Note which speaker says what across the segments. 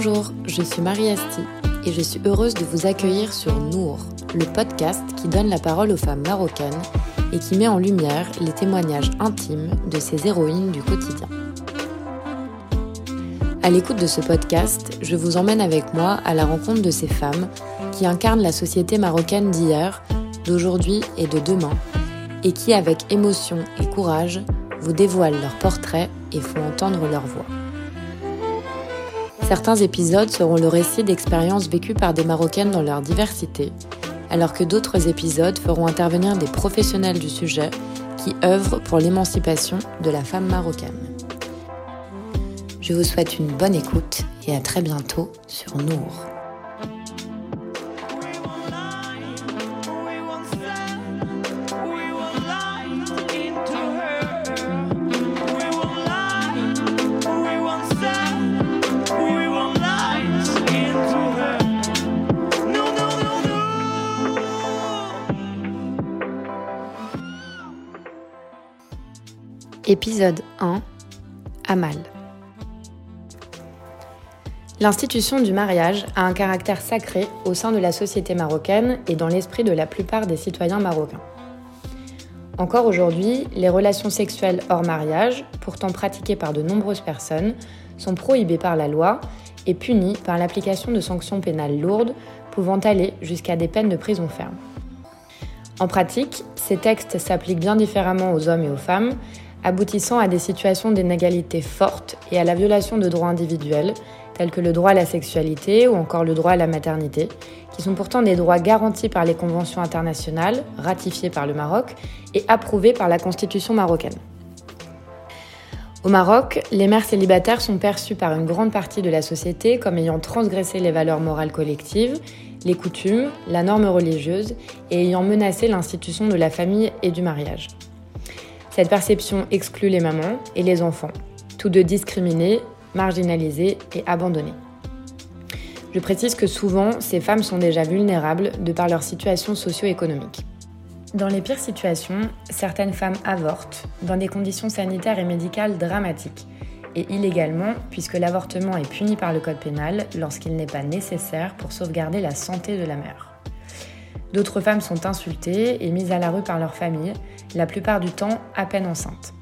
Speaker 1: Bonjour, je suis Marie Asti et je suis heureuse de vous accueillir sur Nour, le podcast qui donne la parole aux femmes marocaines et qui met en lumière les témoignages intimes de ces héroïnes du quotidien. À l'écoute de ce podcast, je vous emmène avec moi à la rencontre de ces femmes qui incarnent la société marocaine d'hier, d'aujourd'hui et de demain, et qui, avec émotion et courage, vous dévoilent leurs portraits et font entendre leur voix. Certains épisodes seront le récit d'expériences vécues par des Marocaines dans leur diversité, alors que d'autres épisodes feront intervenir des professionnels du sujet qui œuvrent pour l'émancipation de la femme marocaine. Je vous souhaite une bonne écoute et à très bientôt sur Nour. Épisode 1 Amal L'institution du mariage a un caractère sacré au sein de la société marocaine et dans l'esprit de la plupart des citoyens marocains. Encore aujourd'hui, les relations sexuelles hors mariage, pourtant pratiquées par de nombreuses personnes, sont prohibées par la loi et punies par l'application de sanctions pénales lourdes pouvant aller jusqu'à des peines de prison ferme. En pratique, ces textes s'appliquent bien différemment aux hommes et aux femmes, aboutissant à des situations d'inégalité fortes et à la violation de droits individuels, tels que le droit à la sexualité ou encore le droit à la maternité, qui sont pourtant des droits garantis par les conventions internationales, ratifiées par le Maroc et approuvées par la Constitution marocaine. Au Maroc, les mères célibataires sont perçues par une grande partie de la société comme ayant transgressé les valeurs morales collectives, les coutumes, la norme religieuse et ayant menacé l'institution de la famille et du mariage. Cette perception exclut les mamans et les enfants, tous deux discriminés, marginalisés et abandonnés. Je précise que souvent, ces femmes sont déjà vulnérables de par leur situation socio-économique. Dans les pires situations, certaines femmes avortent dans des conditions sanitaires et médicales dramatiques, et illégalement puisque l'avortement est puni par le code pénal lorsqu'il n'est pas nécessaire pour sauvegarder la santé de la mère. D'autres femmes sont insultées et mises à la rue par leur famille, la plupart du temps à peine enceintes.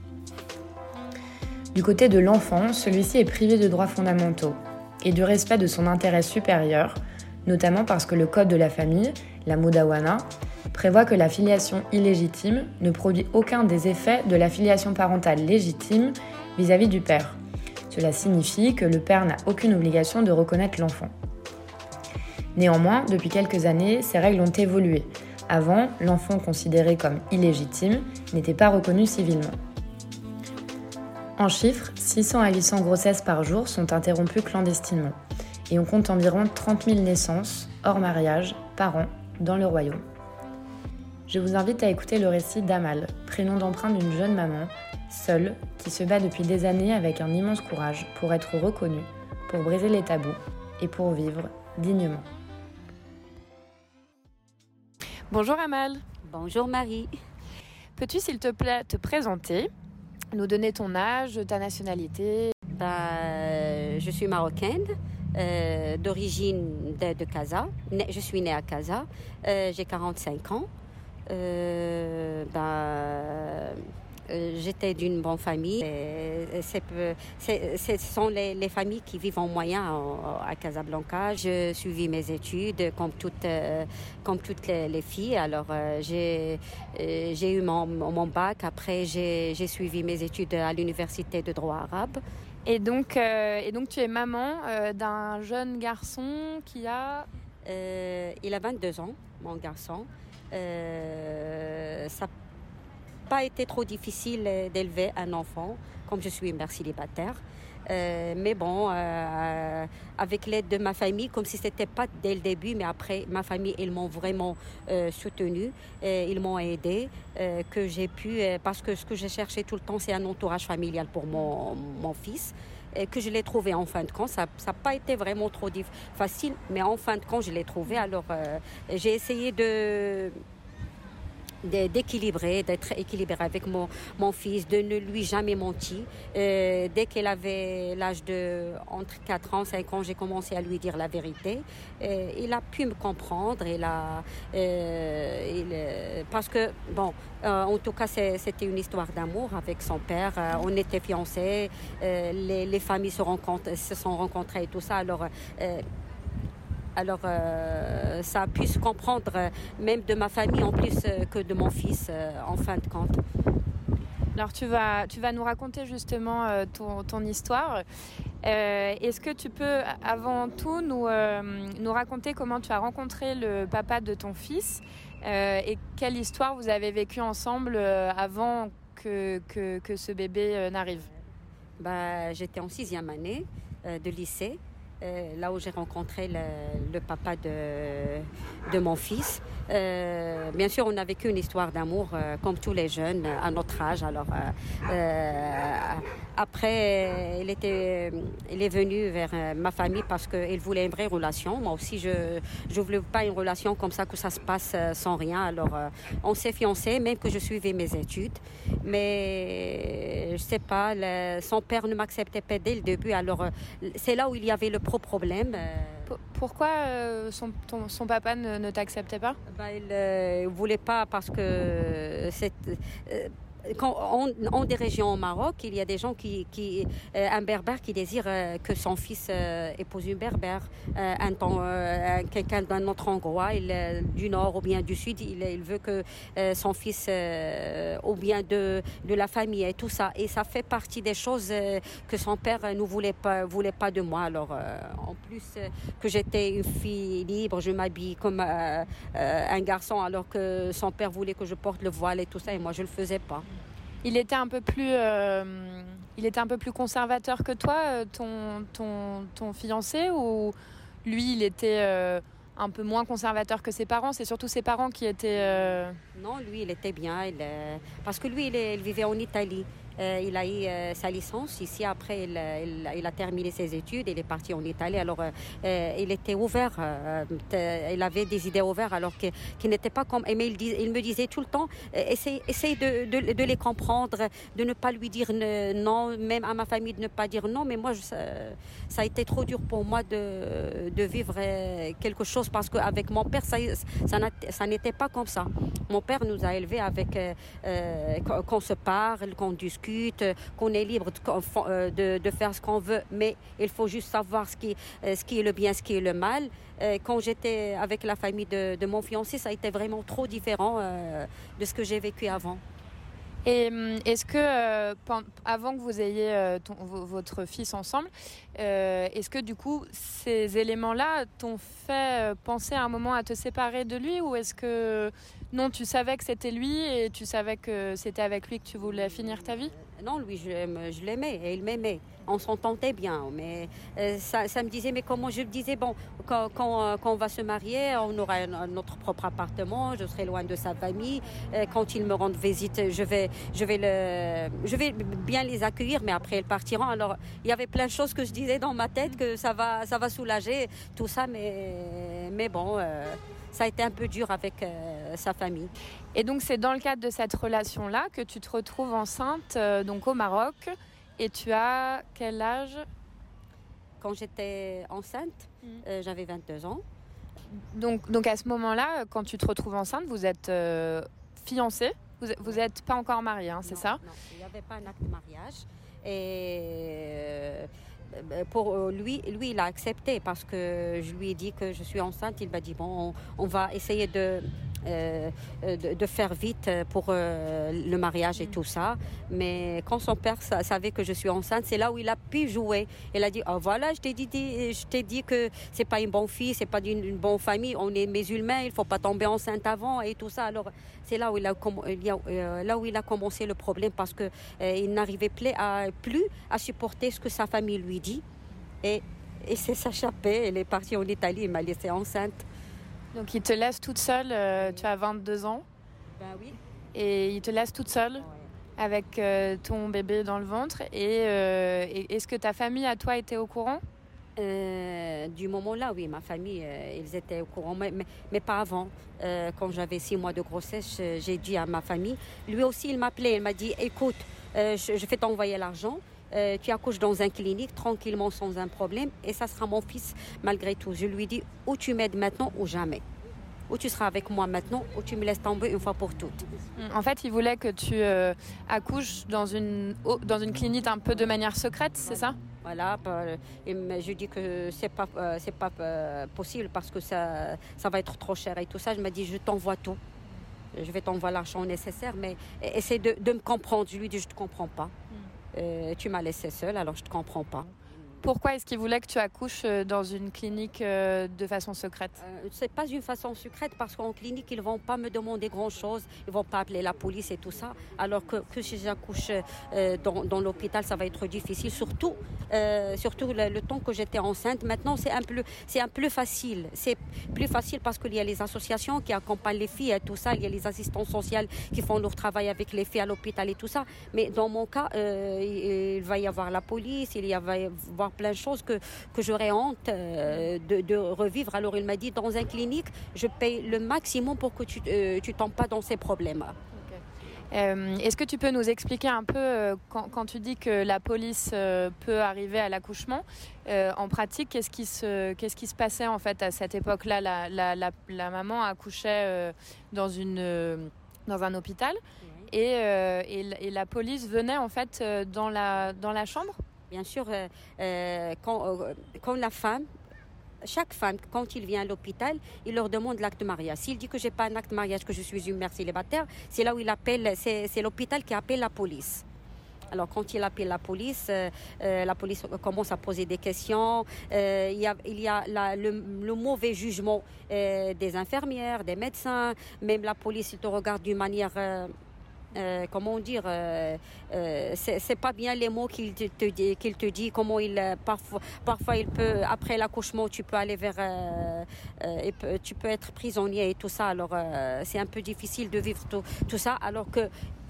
Speaker 1: Du côté de l'enfant, celui-ci est privé de droits fondamentaux et du respect de son intérêt supérieur, notamment parce que le code de la famille, la Mudawana, prévoit que la filiation illégitime ne produit aucun des effets de la filiation parentale légitime vis-à-vis -vis du père. Cela signifie que le père n'a aucune obligation de reconnaître l'enfant. Néanmoins, depuis quelques années, ces règles ont évolué. Avant, l'enfant considéré comme illégitime n'était pas reconnu civilement. En chiffres, 600 à 800 grossesses par jour sont interrompues clandestinement et on compte environ 30 000 naissances, hors mariage, par an, dans le royaume. Je vous invite à écouter le récit d'Amal, prénom d'emprunt d'une jeune maman, seule, qui se bat depuis des années avec un immense courage pour être reconnue, pour briser les tabous et pour vivre dignement. Bonjour Amal.
Speaker 2: Bonjour Marie.
Speaker 1: Peux-tu s'il te plaît te présenter, nous donner ton âge, ta nationalité?
Speaker 2: Bah, Je suis marocaine. Euh, d'origine de, de, Casa. Je suis née à Casa. Euh, j'ai 45 ans. Euh, bah, euh, j'étais d'une bonne famille. Ce sont les, familles qui vivent en moyen à, Casablanca. Je suivi mes études comme toutes, euh, comme toutes les, filles. Alors, euh, j'ai eu mon, mon, bac. Après, j'ai suivi mes études à l'université de droit arabe.
Speaker 1: Et donc, et donc tu es maman d'un jeune garçon qui a...
Speaker 2: il a 22 ans, mon garçon. ça pas été trop difficile euh, d'élever un enfant, comme je suis une mère célibataire. Euh, mais bon, euh, avec l'aide de ma famille, comme si c'était pas dès le début, mais après, ma famille, ils m'ont vraiment euh, soutenu, ils m'ont aidé, que j'ai pu, parce que ce que j'ai cherché tout le temps, c'est un entourage familial pour mon, mon fils. Que je l'ai trouvé en fin de compte. Ça n'a pas été vraiment trop facile, mais en fin de compte, je l'ai trouvé. Alors, j'ai essayé de d'équilibrer, d'être équilibré avec mon, mon fils, de ne lui jamais mentir. Euh, dès qu'il avait l'âge de entre 4 ans, 5 ans, j'ai commencé à lui dire la vérité. Euh, il a pu me comprendre. Il a, euh, parce que, bon, en tout cas, c'était une histoire d'amour avec son père. On était fiancés. Les, les, familles se, se sont rencontrées et tout ça. Alors, alors, euh, ça a pu se comprendre, euh, même de ma famille en plus euh, que de mon fils, en fin de compte.
Speaker 3: Alors, tu vas, tu vas nous raconter justement ton, ton, histoire. Est-ce que tu peux, avant tout, nous, nous raconter comment tu as rencontré le papa de ton fils et quelle histoire vous avez vécue ensemble avant que, que, que ce bébé n'arrive?
Speaker 2: Bah, J'étais en sixième année de lycée. Euh, là où j'ai rencontré le, le, papa de, de mon fils. Euh, bien sûr, on a vécu une histoire d'amour euh, comme tous les jeunes à notre âge. Alors euh, euh, après, il était, il est venu vers ma famille parce qu'il voulait une vraie relation. Moi aussi, je je voulais pas une relation comme ça que ça se passe sans rien. Alors on s'est fiancés, même que je suivais mes études. Mais je sais pas, son père ne m'acceptait pas dès le début. Alors c'est là où il y avait le problème.
Speaker 3: Euh, pourquoi euh, son, papa ne, t'acceptait pas?
Speaker 2: Bah, Il ne euh, voulait pas parce que c'est quand des régions au Maroc, il y a des gens qui, euh, un berbère qui désire euh, que son fils euh, épouse une berbère, un quelqu'un d'un autre endroit, il, du nord ou bien du sud, il, il veut que son fils ou bien de, de la famille et tout ça. Et ça fait partie des choses que son père ne voulait pas, voulait pas de moi. Alors, en plus que j'étais une fille libre, je m'habille comme un garçon, alors que son père voulait que je porte le voile et tout ça, et moi je le faisais pas
Speaker 3: il était un peu plus, euh, il était un peu plus conservateur que toi, euh, ton, ton, ton fiancé, ou lui, il était euh, un peu moins conservateur que ses parents? C'est surtout ses parents qui étaient...
Speaker 2: Non, lui, il était bien, il, parce que lui, il vivait en Italie. Euh, il a eu euh, sa licence ici. Après, il, il, a terminé ses études. Il est parti en Italie. Alors, euh, il était ouvert. Euh, il avait des idées ouvertes alors qu'il qu n'était pas comme. Mais il, me disait tout le temps essaye, essaye de, de, les comprendre, de ne pas lui dire non, même à ma famille de ne pas dire non. Mais moi, ça, a été trop dur pour moi de, de vivre quelque chose parce qu'avec mon père, ça, ça n'était pas comme ça. Mon père nous a élevés avec qu'on se parle, qu'on discute qu'on est libre de, de, faire ce qu'on veut, mais il faut juste savoir ce qui, euh, est le bien, ce qui est le mal. Euh, quand j'étais avec la famille de, mon fiancé, ça a été vraiment trop différent euh, de ce que j'ai vécu avant.
Speaker 3: Et hum, est-ce que, euh, avant que vous ayez euh, votre fils ensemble, euh, est-ce que du coup, ces éléments-là t'ont fait penser à un moment à te séparer de lui ou est-ce que non, tu savais que c'était lui et tu savais que c'était avec lui que tu voulais finir ta vie?
Speaker 2: Non, lui, je, l'aimais et il m'aimait. On s'entendait bien, mais euh, ça, me disait, mais comment je me disais, bon, quand, quand, on va se marier, on aura notre propre appartement, je serai loin de sa famille. Euh, quand ils me rendent visite, je vais, je vais le, je vais bien les accueillir, mais après ils partiront. Alors, il y avait plein de choses que je disais dans ma tête que ça va, ça va soulager tout ça, mais, mais bon. Euh, ça a été un peu dur avec euh, sa famille.
Speaker 3: Et donc c'est dans le cadre de cette relation-là que tu te retrouves enceinte euh, donc au Maroc et tu as quel âge?
Speaker 2: Quand j'étais enceinte, mmh. euh, j'avais 22 ans.
Speaker 3: Donc, donc à ce moment-là, quand tu te retrouves enceinte, vous êtes fiancée Vous n'êtes pas encore mariée, hein, c'est ça?
Speaker 2: Non, il n'y avait pas un acte de mariage. Et pour lui, lui, il a accepté parce que je lui ai dit que je suis enceinte. Il m'a dit bon, on, va essayer de euh, de, de, faire vite pour euh, le mariage et tout ça. Mais quand son père savait que je suis enceinte, c'est là où il a pu jouer. Il a dit oh, voilà, je t'ai dit, je t'ai dit que c'est pas une bonne fille, c'est pas une, une, bonne famille. On est musulmans, il faut pas tomber enceinte avant et tout ça. Alors c'est là où il a, euh, commencé le problème parce que euh, il n'arrivait plus à, supporter ce que sa famille lui dit et et c'est s'échappé. Elle est partie en Italie, il m'a laissée enceinte.
Speaker 3: Donc il te laisse toute seule, euh, tu as 22 ans.
Speaker 2: Ben oui.
Speaker 3: Et il te laisse toute seule ouais. avec euh, ton bébé dans le ventre. Et, euh, et est-ce que ta famille à toi était au courant?
Speaker 2: Du moment-là, oui, ma famille, ils étaient au courant, mais, mais, pas avant. Quand j'avais six mois de grossesse, j'ai dit à ma famille. Lui aussi, il m'appelait, il m'a dit, écoute, je, je, fais t'envoyer l'argent. Tu accouches dans un clinique tranquillement sans un problème et ça sera mon fils malgré tout. Je lui dis ou tu m'aides maintenant ou jamais? Ou tu seras avec moi maintenant ou tu me laisses tomber une fois pour toutes?
Speaker 3: En fait, il voulait que tu accouches dans une, dans une clinique un peu de manière secrète, c'est ça?
Speaker 2: Voilà, je dis que c'est pas euh, c'est pas euh, possible parce que ça ça va être trop cher et tout ça. Je me dis je t'envoie tout. Je vais t'envoyer l'argent nécessaire, mais essaie de, de, me comprendre. Je lui dis je te comprends pas. Euh, tu m'as laissé seule, alors je te comprends pas.
Speaker 3: Pourquoi est-ce qu'il voulait que tu accouches euh, dans une clinique euh, de façon secrète
Speaker 2: euh, C'est pas une façon secrète parce qu'en clinique ils vont pas me demander grand chose, ils vont pas appeler la police et tout ça. Alors que, que si j'accouche dans, dans l'hôpital, ça va être difficile. Surtout, surtout le, temps que j'étais enceinte. Maintenant, c'est un peu, un peu facile. C'est plus facile parce qu'il y a les associations qui accompagnent les filles et tout ça. Il y a les assistants sociaux qui font leur travail avec les filles à l'hôpital et tout ça. Mais dans mon cas, il, va y avoir la police, il y va y avoir plein de choses que, que j'aurais honte euh, de, de, revivre. Alors il m'a dit, dans un clinique, je paye le maximum pour que tu ne euh, tombes pas dans ces problèmes.
Speaker 3: Euh, Est-ce que tu peux nous expliquer un peu, euh, quand, quand, tu dis que la police peut arriver à l'accouchement, en pratique, qu'est-ce qui, se, qu'est-ce qui se passait en fait à cette époque-là? La, la, la, la, maman accouchait dans, une, dans un hôpital et, et, et, la police venait en fait dans la, dans la chambre?
Speaker 2: Bien sûr, euh, euh, quand, euh, quand, la femme, chaque femme, quand il vient à l'hôpital, il leur demande l'acte de mariage. S'il dit que j'ai pas un acte de mariage, que je suis une mère célibataire, c'est là où il appelle, c'est l'hôpital qui appelle la police. Alors quand il appelle la police, la police commence à poser des questions. il y a, il y a le, mauvais jugement des infirmières, des médecins. Même la police te regarde d'une manière euh, comment dire, euh, euh, c'est pas bien les mots qu'il te, dit, qu'il te dit, comment il parfois, parfois il peut après l'accouchement tu peux aller vers, tu peux être prisonnier et tout ça. Alors c'est un peu difficile de vivre tout, tout ça, alors que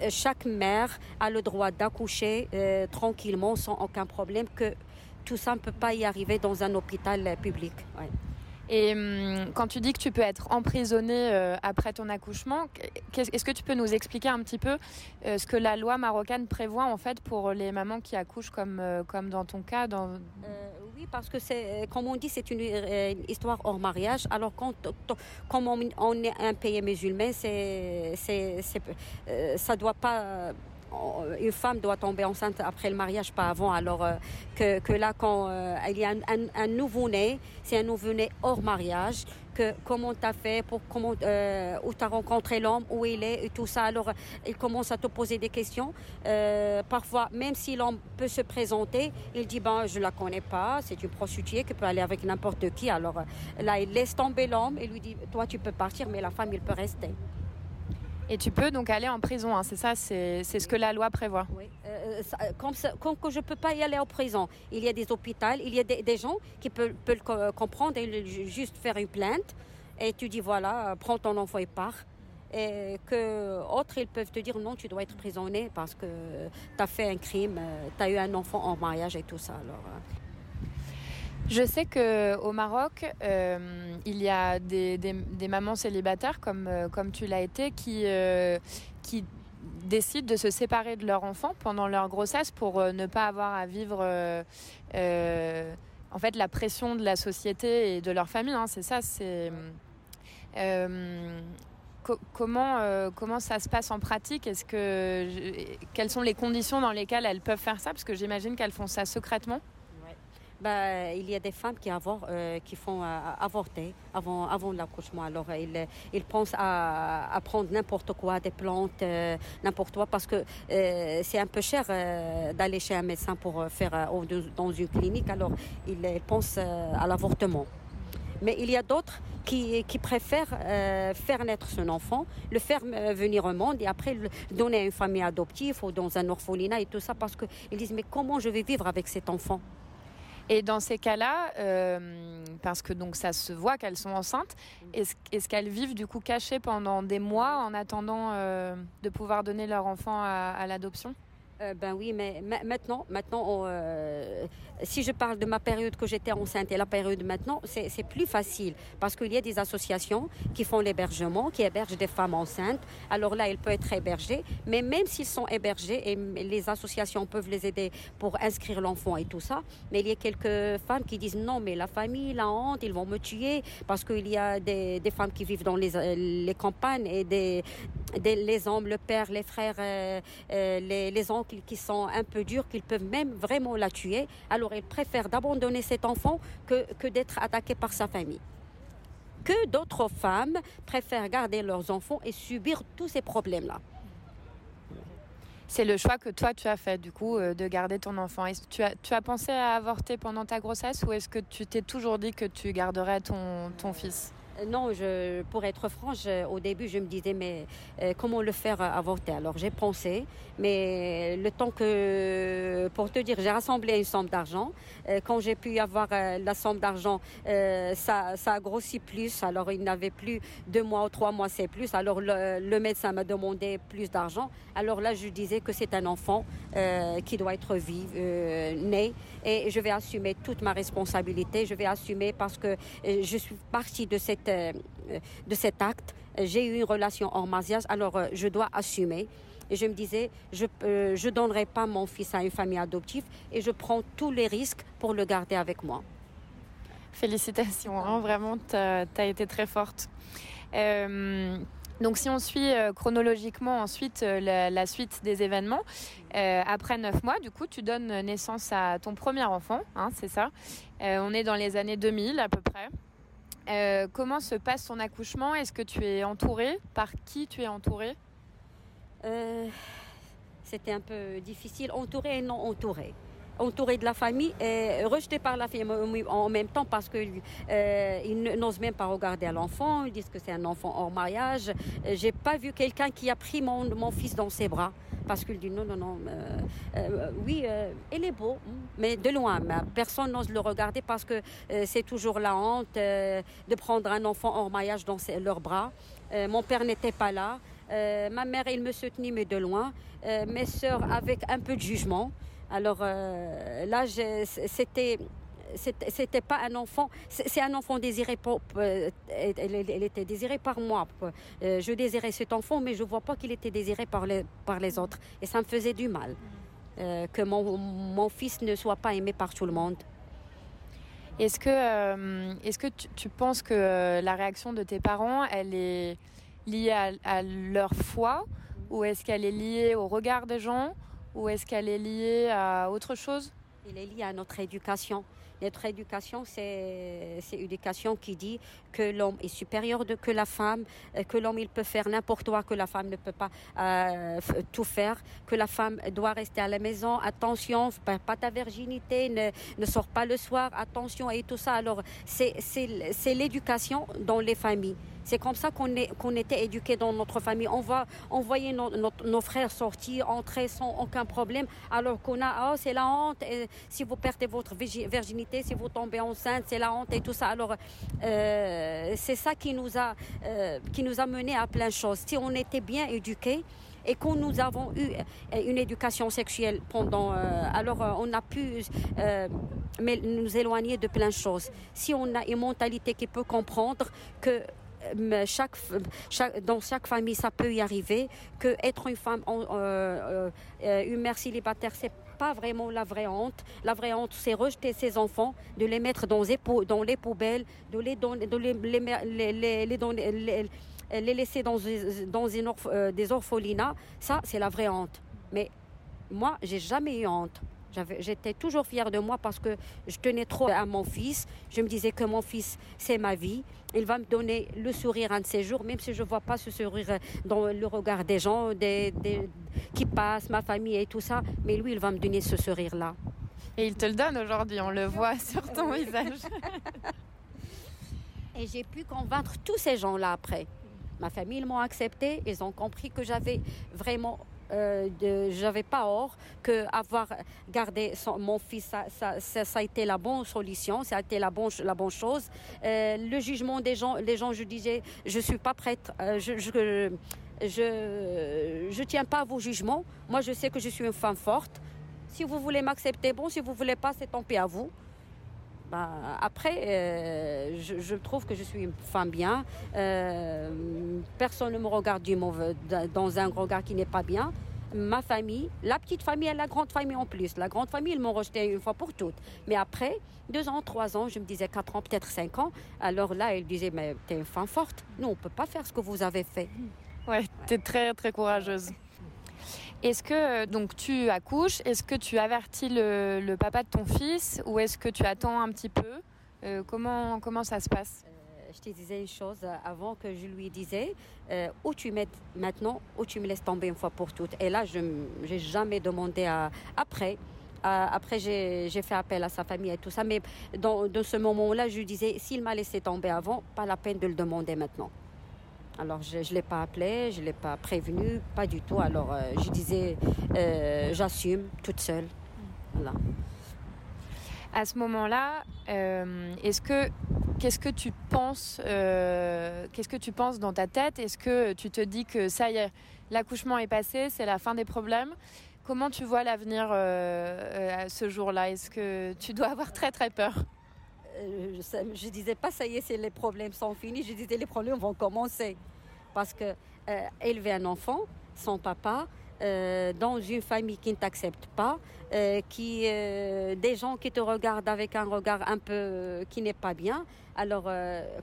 Speaker 2: chaque mère a le droit d'accoucher tranquillement sans aucun problème, que tout ça ne peut pas y arriver dans un hôpital public.
Speaker 3: Et hum, quand tu dis que tu peux être emprisonné euh, après ton accouchement, est-ce que tu peux nous expliquer un petit peu euh, ce que la loi marocaine prévoit en fait pour les mamans qui accouchent comme, euh, comme dans ton cas.
Speaker 2: Oui, parce que c'est, comme on dit, c'est une, histoire hors mariage. Alors quand, comme on, on, est un pays musulman, c'est, c'est, ça doit pas une femme doit tomber enceinte après le mariage, pas avant. Alors euh, que, là, quand euh, il y a un, un, nouveau-né, c'est un nouveau-né hors mariage, que comment t'as fait, pour comment, euh, où t'as rencontré l'homme, où il est et tout ça. Alors il commence à te poser des questions. Euh, parfois, même si l'homme peut se présenter, il dit ben je la connais pas, c'est une prostituée qui peut aller avec n'importe qui. Alors là, il laisse tomber l'homme et lui dit toi tu peux partir, mais la femme il peut rester.
Speaker 3: Et tu peux donc aller en prison, hein, c'est ça, c'est ce que la loi prévoit.
Speaker 2: Euh, euh comme, je ne peux pas y aller en prison, il y a des hôpitaux, il y a des, gens qui peuvent, peuvent comprendre et juste faire une plainte. Et tu dis voilà, prends ton enfant et pars. Et que autres, ils peuvent te dire non, tu dois être prisonnier parce que tu as fait un crime, euh, tu as eu un enfant en mariage et tout ça. Euh,
Speaker 3: je sais que au Maroc, euh, il y a des, des, mamans célibataires comme euh, comme tu l'as été qui euh, qui décident de se séparer de leur enfant pendant leur grossesse pour ne pas avoir à vivre en fait la pression de la société et de leur famille. Hein, c'est ça. C'est co comment comment ça se passe en pratique? Quelles sont les conditions dans lesquelles elles peuvent faire ça? Parce que j'imagine qu'elles font ça secrètement
Speaker 2: bah, il y a des femmes qui, euh, qui font euh, avorter avant, l'accouchement. Alors, ils, pensent à, prendre n'importe quoi, des plantes, euh, n'importe quoi, parce que c'est un peu cher d'aller chez un médecin pour faire dans une clinique. Alors, ils, pensent à l'avortement. Mais il y a d'autres qui préfèrent faire naître son enfant, le faire venir au monde et après le donner à une famille adoptive ou dans un orphelinat et tout ça parce qu'ils disent mais comment je vais vivre avec cet enfant?
Speaker 3: Et dans ces cas-là, euh, parce que donc ça se voit qu'elles sont enceintes, est-ce est qu'elles vivent du coup cachées pendant des mois en attendant euh, de pouvoir donner leur enfant à l'adoption?
Speaker 2: Euh, ben oui, mais maintenant, maintenant euh, si je parle de ma période que j'étais enceinte et la période maintenant, c'est plus facile parce qu'il y a des associations qui font l'hébergement, qui hébergent des femmes enceintes. Alors là, elles peuvent être hébergées, mais même s'ils sont hébergés et les associations peuvent les aider pour inscrire l'enfant et tout ça, mais il y a quelques femmes qui disent non, mais la famille, la honte, ils vont me tuer parce qu'il y a des, des, femmes qui vivent dans les, les campagnes et des, des, les hommes, le père, les frères, euh, les, les qui sont un peu durs, qu'ils peuvent même vraiment la tuer. Alors elle préfère d'abandonner cet enfant que, que d'être attaquée par sa famille. Que d'autres femmes préfèrent garder leurs enfants et subir tous ces problèmes-là.
Speaker 3: C'est le choix que toi tu as fait du coup euh, de garder ton enfant. Tu as, tu as pensé à avorter pendant ta grossesse ou est-ce que tu t'es toujours dit que tu garderais ton, ton fils?
Speaker 2: Non, je, pour être franche, au début, je me disais, mais euh, comment le faire avorter? Alors j'ai pensé, mais le temps que, pour te dire, j'ai rassemblé une somme d'argent. Euh, quand j'ai pu avoir euh, la somme d'argent, ça, a grossi plus. Alors il n'avait plus deux mois ou trois mois, c'est plus. Alors le, médecin m'a demandé plus d'argent. Alors là, je disais que c'est un enfant qui doit être né, et je vais assumer toute ma responsabilité. Je vais assumer parce que je suis partie de cette euh, de cet acte. J'ai eu une relation hors mariage, alors euh, je dois assumer. Et je me disais, je ne euh, je donnerai pas mon fils à une famille adoptive et je prends tous les risques pour le garder avec moi.
Speaker 3: Félicitations, hein, vraiment, tu as, été très forte. donc si on suit chronologiquement ensuite la, suite des événements, après neuf mois, du coup, tu donnes naissance à ton premier enfant, hein, c'est ça. on est dans les années 2000 à peu près. Euh, comment se passe ton accouchement? Est-ce que tu es entourée Par qui tu es entourée
Speaker 2: euh, C'était un peu difficile. Entourée et non entourée entourée de la famille et rejetée par la famille en même temps parce qu'ils euh, n'osent même pas regarder à l'enfant. Ils disent que c'est un enfant hors mariage. J'ai pas vu quelqu'un qui a pris mon, mon fils dans ses bras parce qu'il dit non, non, non, euh, euh, oui, euh, il est beau, mais de loin. Personne n'ose le regarder parce que c'est toujours la honte de prendre un enfant hors mariage dans leurs bras. mon père n'était pas là. ma mère, il me soutenait, mais de loin. mes sœurs, avec un peu de jugement. Alors là, c'était c'était pas un enfant, c'est un enfant désiré pour, euh, elle, était désirée par moi. Euh, je désirais cet enfant, mais je vois pas qu'il était désiré par les, par les autres. Et ça me faisait du mal. Euh, que mon, mon, fils ne soit pas aimé par tout le monde.
Speaker 3: Est-ce que, est-ce que tu, penses que la réaction de tes parents, elle est liée à leur foi ou est-ce qu'elle est liée au regard des gens ou est-ce qu'elle est liée à autre chose?
Speaker 2: Elle est liée à notre éducation. Notre éducation, c'est une éducation qui dit que l'homme est supérieur que la femme, euh, que l'homme il peut faire n'importe quoi, que la femme ne peut pas euh, tout faire, que la femme doit rester à la maison. Attention, pas, pas ta virginité, ne, ne sors pas le soir. Attention et tout ça. Alors c'est l'éducation dans les familles. C'est comme ça qu'on était éduqué dans notre famille. On va envoyer nos, frères sortir, entrer sans aucun problème, alors qu'on a oh c'est la honte. Si vous perdez votre virginité, si vous tombez enceinte, c'est la honte et tout ça. Alors euh, c'est ça qui nous a euh, qui nous a à plein de choses. Si on était bien éduqués et que nous avons eu euh, une éducation sexuelle pendant, alors on a pu nous éloigner de plein de choses. Si on a une mentalité qui peut comprendre que dans chaque famille, ça peut y arriver que être une femme, euh, euh, une mère célibataire, c'est pas vraiment la vraie honte. La vraie honte, c'est rejeter ses enfants, de les mettre dans les, poubelles, de les, de les, laisser dans, dans une euh, des orphelinats. Ça, c'est la vraie honte. Mais moi, j'ai jamais eu honte. J'étais toujours fière de moi parce que je tenais trop à mon fils. Je me disais que mon fils, c'est ma vie. Il va me donner le sourire un de ces jours, même si je ne vois pas ce sourire dans le regard des gens des, qui passent, ma famille et tout ça. Mais lui, il va me donner ce sourire-là.
Speaker 3: Et il te le donne aujourd'hui, on le voit sur ton visage.
Speaker 2: et j'ai pu convaincre tous ces gens-là après. Ma famille, ils m'ont accepté, ils ont compris que j'avais vraiment euh, j'avais pas hors que avoir gardé mon fils, ça, a été la bonne solution, ça a été la bonne, la bonne chose. Euh, le jugement des gens, les gens, je disais, je suis pas prête. Euh, je, je, Je tiens pas à vos jugements. Moi, je sais que je suis une femme forte. Si vous voulez m'accepter, bon. Si vous voulez pas, c'est tant pis à vous. Bah, après, euh, je, trouve que je suis une femme bien. Euh, personne ne me regarde du mauvais, dans un regard qui n'est pas bien. Ma famille, la petite famille et la grande famille en plus. La grande famille, ils m'ont rejeté une fois pour toutes. Mais après, deux ans, trois ans, je me disais quatre ans, peut-être cinq ans. Alors là, ils disaient, mais t'es une femme forte. Nous, on peut pas faire ce que vous avez fait.
Speaker 3: Ouais, t'es très, très courageuse. Est-ce que euh, donc tu accouches Est-ce que tu avertis le, papa de ton fils ou est-ce que tu attends un petit peu euh, comment, comment ça se passe?
Speaker 2: Euh, je te disais une chose avant que je lui disais où tu mets maintenant ou tu me laisses tomber une fois pour toutes. Et là, je n'ai jamais demandé après. après, j'ai fait appel à sa famille et tout ça. Mais dans, dans ce moment-là, je lui disais s'il m'a laissé tomber avant, pas la peine de le demander maintenant. Alors je ne l'ai pas appelé, je ne l'ai pas prévenu, pas du tout. Alors euh, je disais, euh, j'assume toute seule. Voilà.
Speaker 3: À ce moment-là, euh, est-ce que qu'est-ce que tu penses Qu'est-ce que tu penses dans ta tête? Est-ce que tu te dis que ça y est, l'accouchement est passé, c'est la fin des problèmes? Comment tu vois l'avenir à ce jour-là? Est-ce que tu dois avoir très très peur?
Speaker 2: Je, ne disais pas ça y est, les problèmes sont finis. Je disais les problèmes vont commencer parce que euh, élever un enfant, son papa, euh, dans une famille qui ne t'accepte pas, euh, qui euh, des gens qui te regardent avec un regard un peu qui n'est pas bien. Alors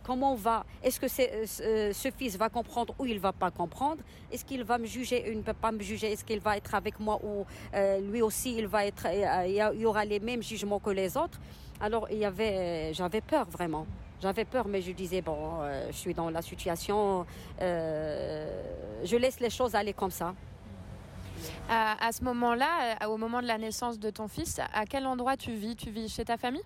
Speaker 2: comment on va? Est-ce que ce fils va comprendre ou il va pas comprendre? Est-ce qu'il va me juger ou il ne peut pas me juger? Est-ce qu'il va être avec moi ou lui aussi il va être il y aura les mêmes jugements que les autres? Alors il y avait j'avais peur vraiment. J'avais peur, mais je disais, bon, je suis dans la situation, je laisse les choses aller comme ça.
Speaker 3: À, ce moment-là, au moment de la naissance de ton fils, à quel endroit tu vis? Tu vis chez ta famille?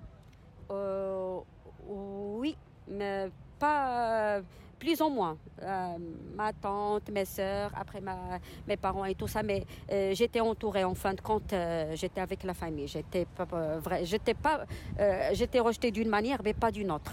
Speaker 2: Euh, Oui, mais pas plus ou moins. Euh, ma tante, mes soeurs, après ma, mes parents et tout ça, mais euh, j'étais entourée en fin de compte, j'étais avec la famille. J'étais pas vrai, j'étais pas, j'étais rejetée d'une manière, mais pas d'une autre.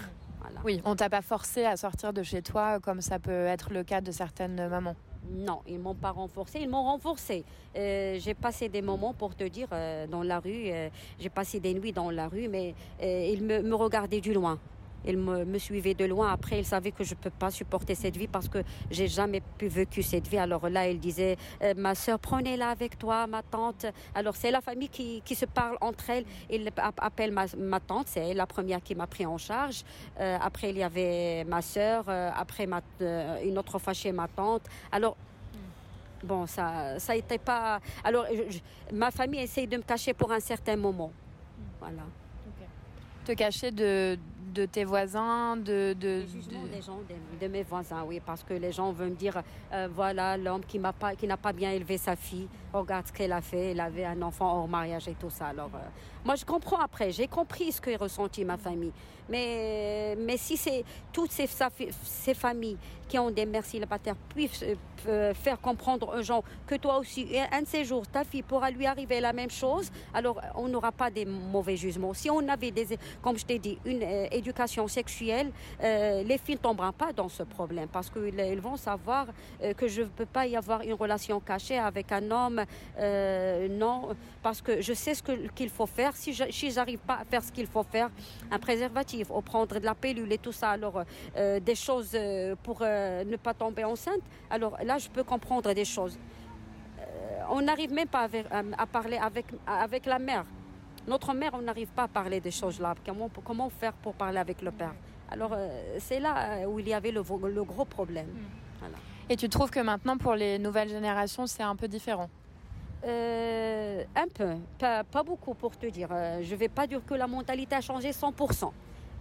Speaker 3: Oui, on t'a pas forcé à sortir de chez toi comme ça peut être le cas de certaines mamans.
Speaker 2: Non, ils m'ont pas renforcé, ils m'ont renforcé. Euh, j'ai passé des moments pour te dire euh, dans la rue, euh, j'ai passé des nuits dans la rue, mais ils me, me regardaient du loin. Il me, me, suivait de loin. Après, il savait que je peux pas supporter cette vie parce que j'ai jamais pu vécu cette vie. Alors là, il disait, euh, ma sœur, prenez-la avec toi, ma tante. Alors c'est la famille qui, qui se parle entre elles. Il appelle ma, tante, c'est la première qui m'a pris en charge. Euh, après, il y avait ma sœur. Euh, après, ma, une autre fois chez ma tante. Alors Bon, ça, ça était pas. Alors, ma famille essaye de me cacher pour un certain moment. Voilà.
Speaker 3: Te cacher de, de tes voisins, de,
Speaker 2: de, des gens, de, mes voisins, oui, parce que les gens veulent me dire, euh, voilà, l'homme qui m'a pas, qui n'a pas bien élevé sa fille, regarde ce qu'elle a fait, elle avait un enfant hors mariage et tout ça. Alors, euh, moi, je comprends après, j'ai compris ce que ressentit ma famille, mais, mais si c'est toutes ces, familles qui ont des mères célibataires puissent euh, faire comprendre aux gens que toi aussi, un de ces jours, ta fille pourra lui arriver la même chose, alors on n'aura pas des mauvais jugements. Si on avait des, comme je t'ai dit, une éducation sexuelle, euh, les filles ne tomberont pas dans ce problème parce qu'ils vont savoir euh, que je ne peux pas y avoir une relation cachée avec un homme. Euh, non, parce que je sais ce qu'il faut faire. Si je n'arrive pas à faire ce qu'il faut faire, un préservatif, ou prendre de la pilule et tout ça, alors des choses pour ne pas tomber enceinte, alors là, je peux comprendre des choses. on n'arrive même pas à, à parler avec, avec la mère. Notre mère, on n'arrive pas à parler des choses là. Comment, comment faire pour parler avec le père? Alors, euh, c'est là euh, où il y avait le, le gros problème. Hmm.
Speaker 3: Et tu trouves que maintenant, pour les nouvelles générations, c'est un peu différent?
Speaker 2: Euh, Un peu, pas, beaucoup pour te dire. je ne vais pas dire que la mentalité a changé 100%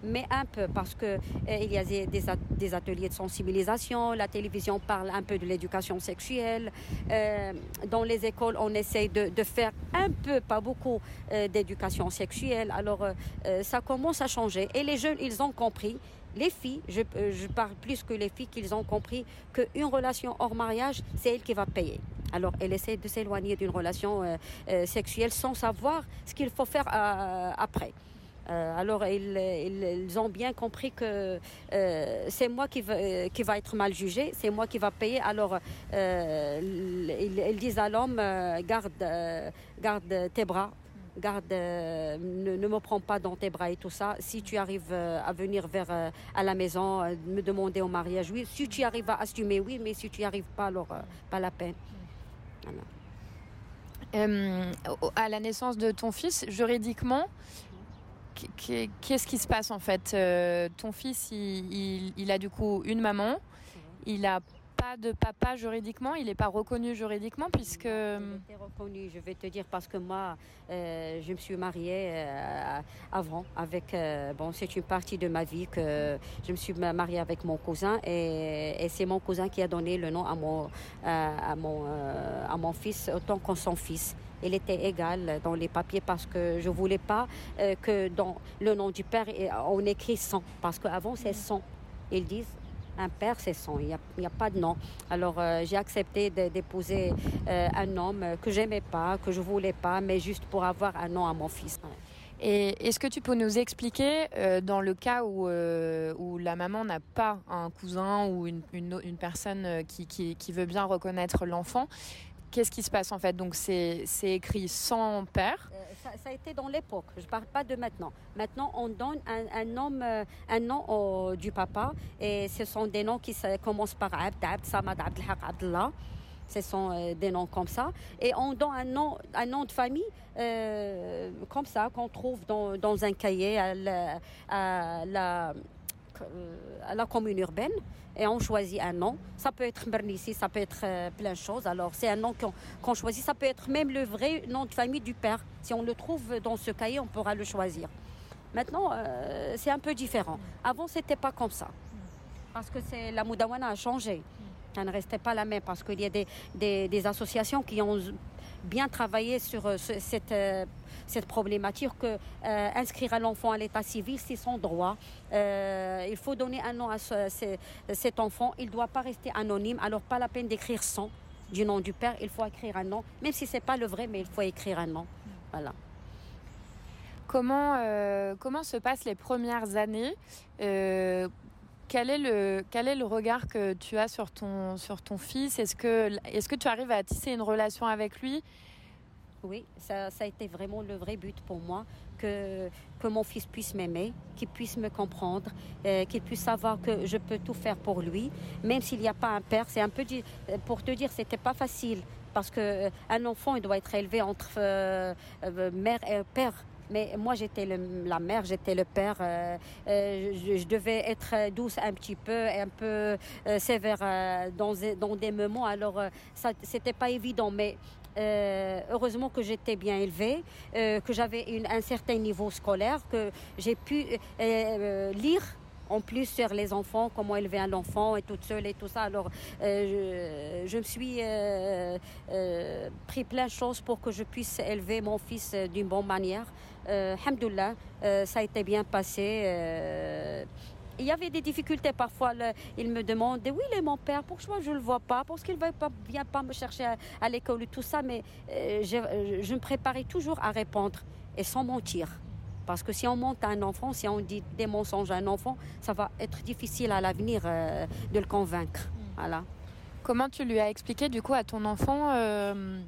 Speaker 2: mais un peu parce que euh, il y a des, ateliers de sensibilisation, la télévision parle un peu de l'éducation sexuelle, euh, dans les écoles on essaye de, faire un peu, pas beaucoup, euh, d'éducation sexuelle. Alors euh, ça commence à changer et les jeunes ils ont compris. Les filles, je, je parle plus que les filles, qu'ils ont compris qu'une relation hors mariage, c'est elle qui va payer. Alors, elle essaie de s'éloigner d'une relation sexuelle sans savoir ce qu'il faut faire après. Euh, alors ils, ont bien compris que euh, c'est moi qui va, être mal jugé, c'est moi qui va payer. Alors euh, ils, disent à l'homme garde tes bras, garde, ne, ne, me prends pas dans tes bras et tout ça. Si tu arrives à venir vers à la maison, me demander au mariage, oui. Si tu arrives à assumer, oui. Mais si tu n'y arrives pas, alors pas la peine.
Speaker 3: Voilà. à la naissance de ton fils, juridiquement, qu'est-ce qui se passe en fait? Euh, Ton fils, il, a du coup une maman, il a pas de papa juridiquement, il n'est pas reconnu juridiquement puisque... Il
Speaker 2: est reconnu, je vais te dire, parce que moi, euh, je me suis mariée euh, avant avec... bon, c'est une partie de ma vie que je me suis mariée avec mon cousin et, c'est mon cousin qui a donné le nom à mon, à mon, à mon fils autant qu'on son fils il était égal dans les papiers parce que je voulais pas euh, que dans le nom du père on écrit son parce qu'avant c'est son. Ils disent un père, c'est son, il n'y a, a, pas de nom. Alors euh, j'ai accepté d'épouser euh, un homme que j'aimais pas, que je voulais pas, mais juste pour avoir un nom à mon fils.
Speaker 3: Et est-ce que tu peux nous expliquer, dans le cas où, où la maman n'a pas un cousin ou une, une, une personne qui, qui, qui, veut bien reconnaître l'enfant, Qu'est-ce qui se passe en fait? Donc c'est écrit sans père.
Speaker 2: Euh, ça, a été dans l'époque. Je parle pas de maintenant. Maintenant, on donne un, nom, euh, un nom au, du papa et ce sont des noms qui commencent par Abd, Abd, Samad, Abdelhaq. Ce sont euh, des noms comme ça. Et on donne un nom, un nom de famille euh, comme ça qu'on trouve dans, un cahier la, euh, à la commune urbaine et on choisit un nom. Ça peut être Mernissi, ça peut être euh, plein de choses. Alors c'est un nom qu'on choisit. Ça peut être même le vrai nom de famille du père. Si on le trouve dans ce cahier, on pourra le choisir. Maintenant, euh, c'est un peu différent. Avant, c'était pas comme ça. Parce que la Moudawana a changé. Ça ne restait pas la même parce qu'il y a des, associations qui ont bien travaillé sur cette cette problématique que euh, inscrire à l'enfant à l'état civil, c'est son droit. Euh, il faut donner un nom à ce, cet enfant. Il ne doit pas rester anonyme. Alors, pas la peine d'écrire son du nom du père. Il faut écrire un nom, même si c'est pas le vrai, mais il faut écrire un nom. Voilà.
Speaker 3: Comment, euh, comment se passent les premières années euh, quel est, le, quel est le regard que tu as sur ton, sur ton fils? Est-ce que, est -ce que tu arrives à tisser une relation avec lui?
Speaker 2: Oui, ça, ça, a été vraiment le vrai but pour moi, que, que mon fils puisse m'aimer, qu'il puisse me comprendre, euh, qu'il puisse savoir que je peux tout faire pour lui, même s'il n'y a pas un père. C'est un peu, pour te dire, c'était pas facile, parce que euh, un enfant, il doit être élevé entre euh mère et père. Mais moi, j'étais la mère, j'étais le père. Euh, euh, je, devais être douce un petit peu, un peu euh, sévère dans, des moments. Alors, ça, c'était pas évident, mais heureusement que j'étais bien élevée, que j'avais un certain niveau scolaire, que j'ai pu lire en plus sur les enfants, comment élever un enfant et toute seule et tout ça. Alors, je, me suis pris plein de choses pour que je puisse élever mon fils d'une bonne manière. Euh, ça a été bien passé il y avait des difficultés parfois. il me demandait où il est mon père, pourquoi je ne le vois pas, parce qu'il ne vient pas me chercher à, l'école et tout ça. Mais euh, je, euh, je, me préparais toujours à répondre et sans mentir. Parce que si on monte à un enfant, si on dit des mensonges à un enfant, ça va être difficile à l'avenir euh, de le convaincre. Mm. Voilà.
Speaker 3: Comment tu lui as expliqué du coup à ton enfant euh,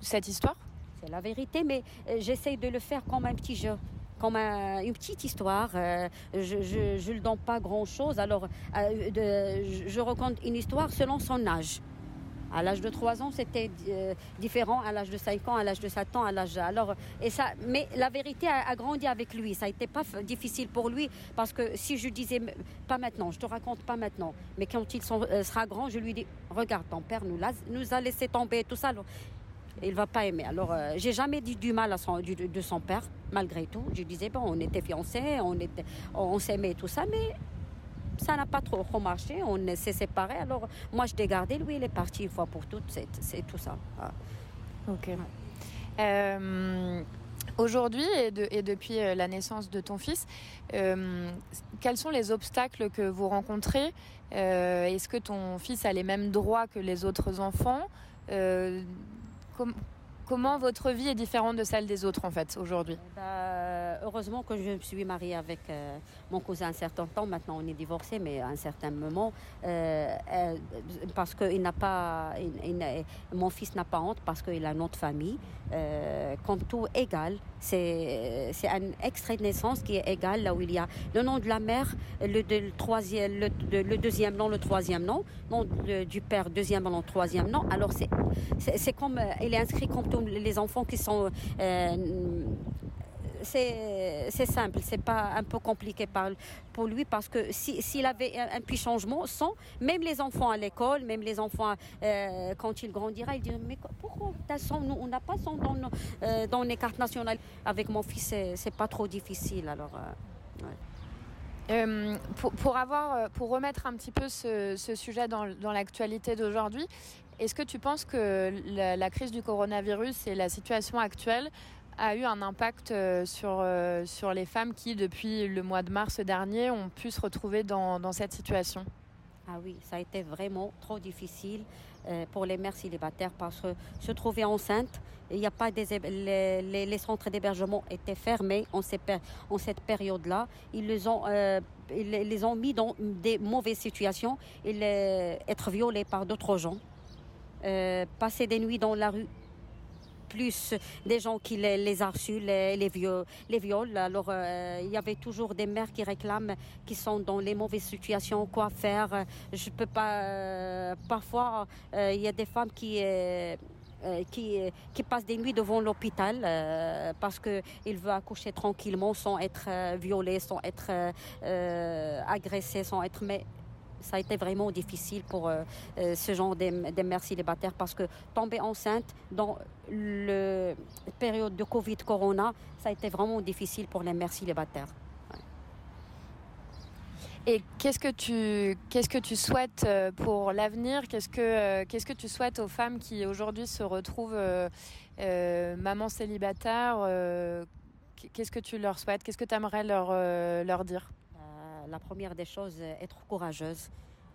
Speaker 3: cette histoire?
Speaker 2: C'est la vérité, mais euh, j'essaye de le faire comme un petit jeu comme un, une petite histoire. Euh, je ne le donne pas grand-chose. Alors, euh, je raconte une histoire selon son âge. À l'âge de 3 ans, c'était différent. À l'âge de 5 ans, à l'âge de 7 ans, à l'âge. Alors, et ça, mais la vérité a, grandi avec lui. Ça été pas difficile pour lui parce que si je disais pas maintenant, je te raconte pas maintenant, mais quand il sera grand, je lui dis regarde, ton père nous, a, nous a laissé tomber tout ça. Il va pas aimer. Alors, euh, j'ai jamais dit du mal à son, de son père, malgré tout. Je disais, bon, on était fiancés, on, était, on s'aimait, tout ça, mais ça n'a pas trop marché, on s'est séparés. Alors, moi, je l'ai gardé, lui, il est parti une fois pour toutes, c'est tout ça. Ah.
Speaker 3: Ok. Euh, Aujourd'hui et, de, et, depuis euh, la naissance de ton fils, euh, quels sont les obstacles que vous rencontrez? Est-ce que ton fils a les mêmes droits que les autres enfants? Дякую. Comment votre vie est différente de celle des autres en fait aujourd'hui?
Speaker 2: Bah, Heureusement que je me suis mariée avec euh, mon cousin un certain temps. Maintenant, on est divorcés, mais à un certain moment, euh, euh, parce que n'a pas, mon fils n'a pas honte parce qu'il a notre famille. comme tout égal, c'est un extrait de naissance qui est égal là où il y a le nom de la mère, le, le le, le, deuxième nom, le troisième nom, nom du père, deuxième nom, troisième nom. Alors c'est comme il est inscrit comme les enfants qui sont euh, c'est simple, c'est pas un peu compliqué pour lui parce que s'il avait un, petit changement, sans, même les enfants à l'école, même les enfants euh, quand il grandira, il diraient mais pourquoi nous, on n'a pas son dans, euh, dans les cartes nationales Avec mon fils, c'est pas trop difficile. Alors,
Speaker 3: pour, avoir, pour remettre un petit peu ce, sujet dans, dans l'actualité d'aujourd'hui, est-ce que tu penses que la, crise du coronavirus et la situation actuelle a eu un impact euh, sur, euh, sur les femmes qui, depuis le mois de mars dernier, ont pu se retrouver dans, cette situation?
Speaker 2: Ah oui, ça a été vraiment trop difficile euh, pour les mères célibataires parce que se trouver enceinte, il n'y a pas des les, les, centres d'hébergement étaient fermés en, en cette période-là. Ils les ont ils les ont mis dans des mauvaises situations, ils être violés par d'autres gens. Euh, passer des nuits dans la rue plus des gens qui les, les les, les, les viols. Alors, euh, il y avait toujours des mères qui réclament, qui sont dans les mauvaises situations, quoi faire. Je peux pas. Euh, parfois, il y a des femmes qui. qui, passent des nuits devant l'hôpital parce qu'ils veulent accoucher tranquillement sans être violés, sans être agressés, sans être... Mais ça a été vraiment difficile pour euh, euh, ce genre de, mères célibataires parce que tomber enceinte dans la période de Covid, Corona, ça a été vraiment difficile pour les mères célibataires.
Speaker 3: Et qu'est-ce que tu qu'est-ce que tu souhaites euh, pour l'avenir? Qu'est-ce que qu'est-ce que tu souhaites aux femmes qui aujourd'hui se retrouvent maman célibataire Qu'est-ce que tu leur souhaites? Qu'est-ce que tu aimerais leur leur dire?
Speaker 2: La première des choses, être courageuse.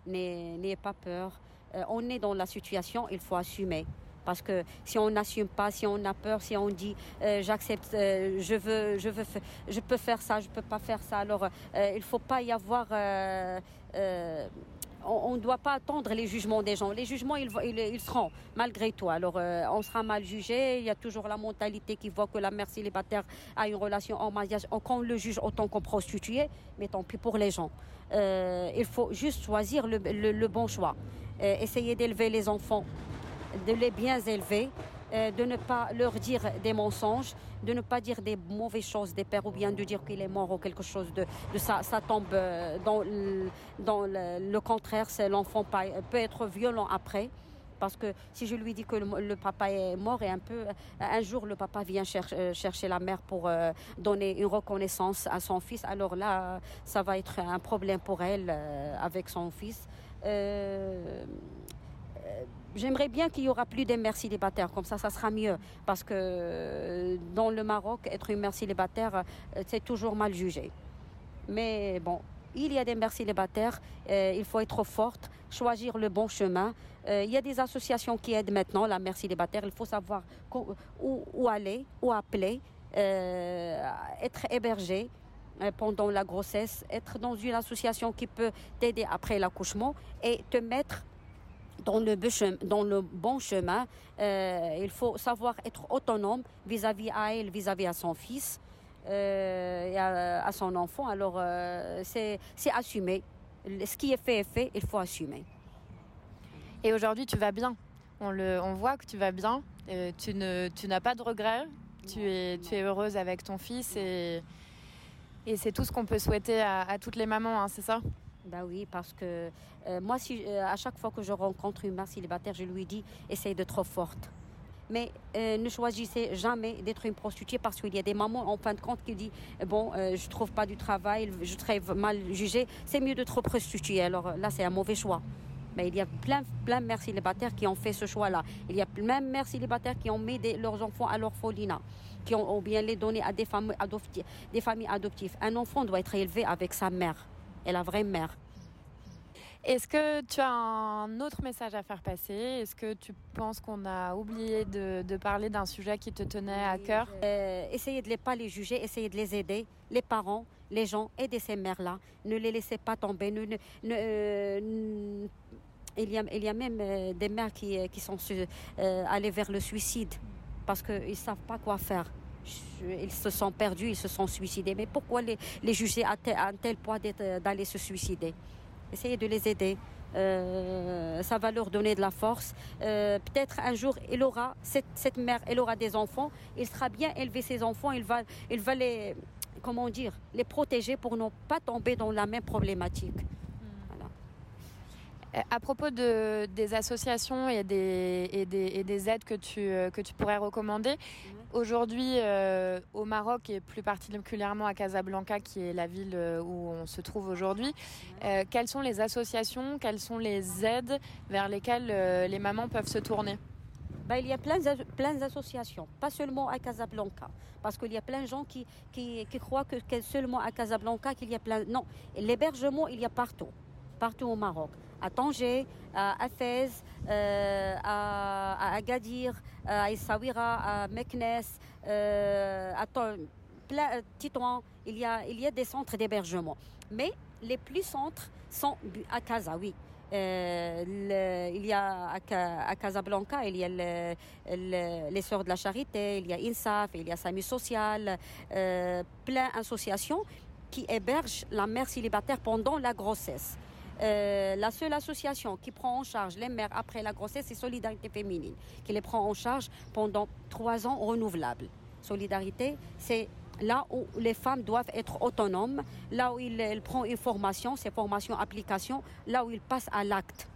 Speaker 2: N'ayez pas peur. Euh, on est dans la situation, il faut assumer. Parce que si on n'assume pas, si on a peur, si on dit euh, j'accepte, euh, je veux, je veux, je peux faire ça, je peux pas faire ça, alors il faut pas y avoir on ne doit pas attendre les jugements des gens. Les jugements, ils, seront malgré toi. Alors, euh, on sera mal jugé. Il y a toujours la mentalité qui voit que la mère célibataire a une relation en mariage. Qu'on le juge autant qu'on prostituée, mais tant pis pour les gens. Euh, il faut juste choisir le, bon choix. Euh, essayer d'élever les enfants, de les bien élever de ne pas leur dire des mensonges, de ne pas dire des mauvaises choses des pères ou bien de dire qu'il est mort ou quelque chose de, ça. Ça tombe euh, dans, le, contraire. C'est l'enfant peut être violent après. Parce que si je lui dis que le, papa est mort et un peu, un jour le papa vient euh, chercher la mère pour donner une reconnaissance à son fils, alors là, ça va être un problème pour elle avec son fils. Euh, j'aimerais bien qu'il y aura plus des mères célibataires, comme ça, ça sera mieux. Parce que euh, dans le Maroc, être une mère célibataire, euh, c'est toujours mal jugé. Mais bon, il y a des mères célibataires, il faut être forte, choisir le bon chemin. il y a des associations qui aident maintenant la mère célibataire. Il faut savoir où aller, où appeler, être hébergé pendant la grossesse, être dans une association qui peut t'aider après l'accouchement et te mettre dans le, dans le bon chemin. Euh, il faut savoir être autonome vis-à-vis à elle, vis-à-vis à son fils euh, et à, son enfant. Alors, euh, c'est assumer. Ce qui est fait est fait, il faut assumer.
Speaker 3: Et aujourd'hui, tu vas bien. On, le, on voit que tu vas bien. tu n'as tu pas de regrets. Tu es, tu es heureuse avec ton fils et, et c'est tout ce qu'on peut souhaiter à, à toutes les mamans, hein, c'est ça?
Speaker 2: Bah oui, parce que euh, moi, si, euh, à chaque fois que je rencontre une mère célibataire, je lui dis essaye de trop forte. Mais euh, ne choisissez jamais d'être une prostituée parce qu'il y a des mamans en fin de compte qui disent bon, je trouve pas du travail, je serai mal jugée, c'est mieux de trop prostituer. Alors là, c'est un mauvais choix. Mais il y a plein, plein de mères célibataires qui ont fait ce choix-là. Il y a plein de mères célibataires qui ont mis leurs enfants à l'orphelinat, qui ont, bien les donné à des des familles adoptives. Un enfant doit être élevé avec sa mère et la vraie mère.
Speaker 3: Est-ce que tu as un autre message à faire passer? Est-ce que tu penses qu'on a oublié de, parler d'un sujet qui te tenait à cœur?
Speaker 2: euh, Essayez de ne pas les juger, essayez de les aider, les parents, les gens, aidez ces mères-là. Ne les laissez pas tomber. Euh, il, y a, il y a même euh, des mères qui, qui sont allées vers le suicide parce qu'ils ne savent pas quoi faire ils se sont perdus, ils se sont suicidés. Mais pourquoi les, les juger à tel, à tel point d'aller se suicider? Essayez de les aider. Euh, ça va leur donner de la force. Euh, peut-être un jour, il aura, cette, cette, mère, elle aura des enfants. Il sera bien élevé ses enfants. Il va, il va les, comment dire, les protéger pour ne pas tomber dans la même problématique.
Speaker 3: Euh, à propos de, des associations et des, et des, et des aides que tu, euh, que tu pourrais recommander. Aujourd'hui euh, au Maroc et plus particulièrement à Casablanca, qui est la ville où on se trouve aujourd'hui, quelles sont les associations, quelles sont les aides vers lesquelles les mamans peuvent se tourner?
Speaker 2: Ben, il y a plein, plein d'associations, pas seulement à Casablanca, parce qu'il y a plein de gens qui, qui, qui croient que, que seulement à Casablanca qu'il y a plein. Non, l'hébergement, il y a partout, partout au Maroc à Tanger, à Fès, euh, à, Agadir, à Essaouira, à Meknes, euh, à Titouan. Il y, a, il y a des centres d'hébergement. Mais les plus centres sont à Casa, oui. Euh, il y a à, Casablanca, il y a les Sœurs de la Charité, il y a INSAF, il y a SAMU Social, plein d'associations qui hébergent la mère célibataire pendant la grossesse. Euh, la seule association qui prend en charge les mères après la grossesse, c'est Solidarité Féminine, qui les prend en charge pendant trois ans renouvelables. Solidarité, c'est là où les femmes doivent être autonomes, là où elles prennent une formation, c'est formation application, là où ils passent à l'acte.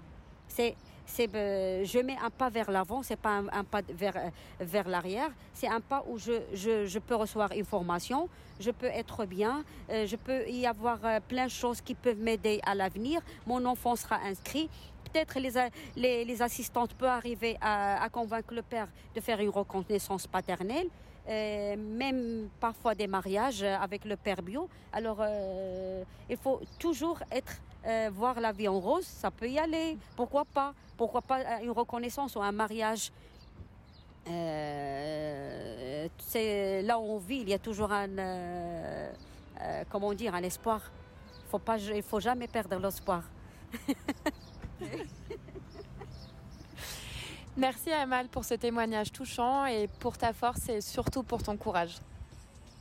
Speaker 2: C'est euh, je mets un pas vers l'avant, c'est pas un, pas vers, euh, vers l'arrière, c'est un pas où je, je, je, peux recevoir une formation, je peux être bien, euh, je peux y avoir plein de choses qui peuvent m'aider à l'avenir, mon enfant sera inscrit. Peut-être les, les, assistantes peuvent arriver à, convaincre le père de faire une reconnaissance paternelle. même parfois des mariages avec le père bio. Alors, il faut toujours être euh, voir la vie en rose, ça peut y aller. Pourquoi pas? Pourquoi pas euh, une reconnaissance ou un mariage? Euh, C'est là où on vit, il y a toujours un, comment dire, un espoir. Faut pas, il faut jamais perdre l'espoir.
Speaker 3: Merci Amal pour ce témoignage touchant et pour ta force et surtout pour ton courage.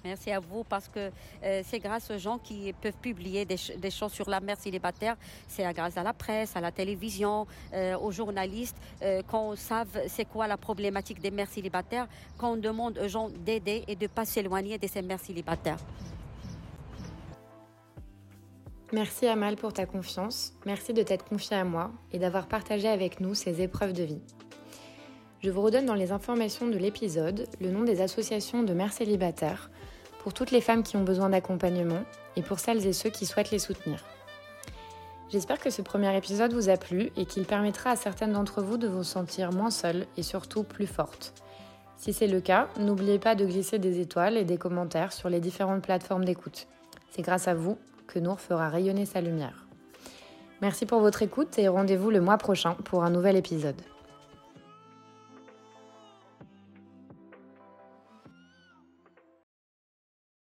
Speaker 2: Merci à vous parce que euh, c'est grâce aux gens qui peuvent publier des, choses sur la mère célibataire. C'est grâce à la presse, à la télévision, euh, aux journalistes euh, qu'on savent c'est quoi la problématique des mères célibataires, qu'on demande aux gens d'aider et de ne pas s'éloigner de ces mères célibataires.
Speaker 3: Merci Amal pour ta confiance. Merci de t'être confiée à moi et d'avoir partagé avec nous ces épreuves de vie. Je vous redonne dans les informations de l'épisode le nom des associations de mères célibataires pour toutes les femmes qui ont besoin d'accompagnement et pour celles et ceux qui souhaitent les soutenir. J'espère que ce premier épisode vous a plu et qu'il permettra à certaines d'entre vous de vous sentir moins seules et surtout plus fortes. Si c'est le cas, n'oubliez pas de glisser des étoiles et des commentaires sur les différentes plateformes d'écoute. C'est grâce à vous que Nour fera rayonner sa lumière. Merci pour votre écoute et rendez-vous le mois prochain pour un nouvel épisode.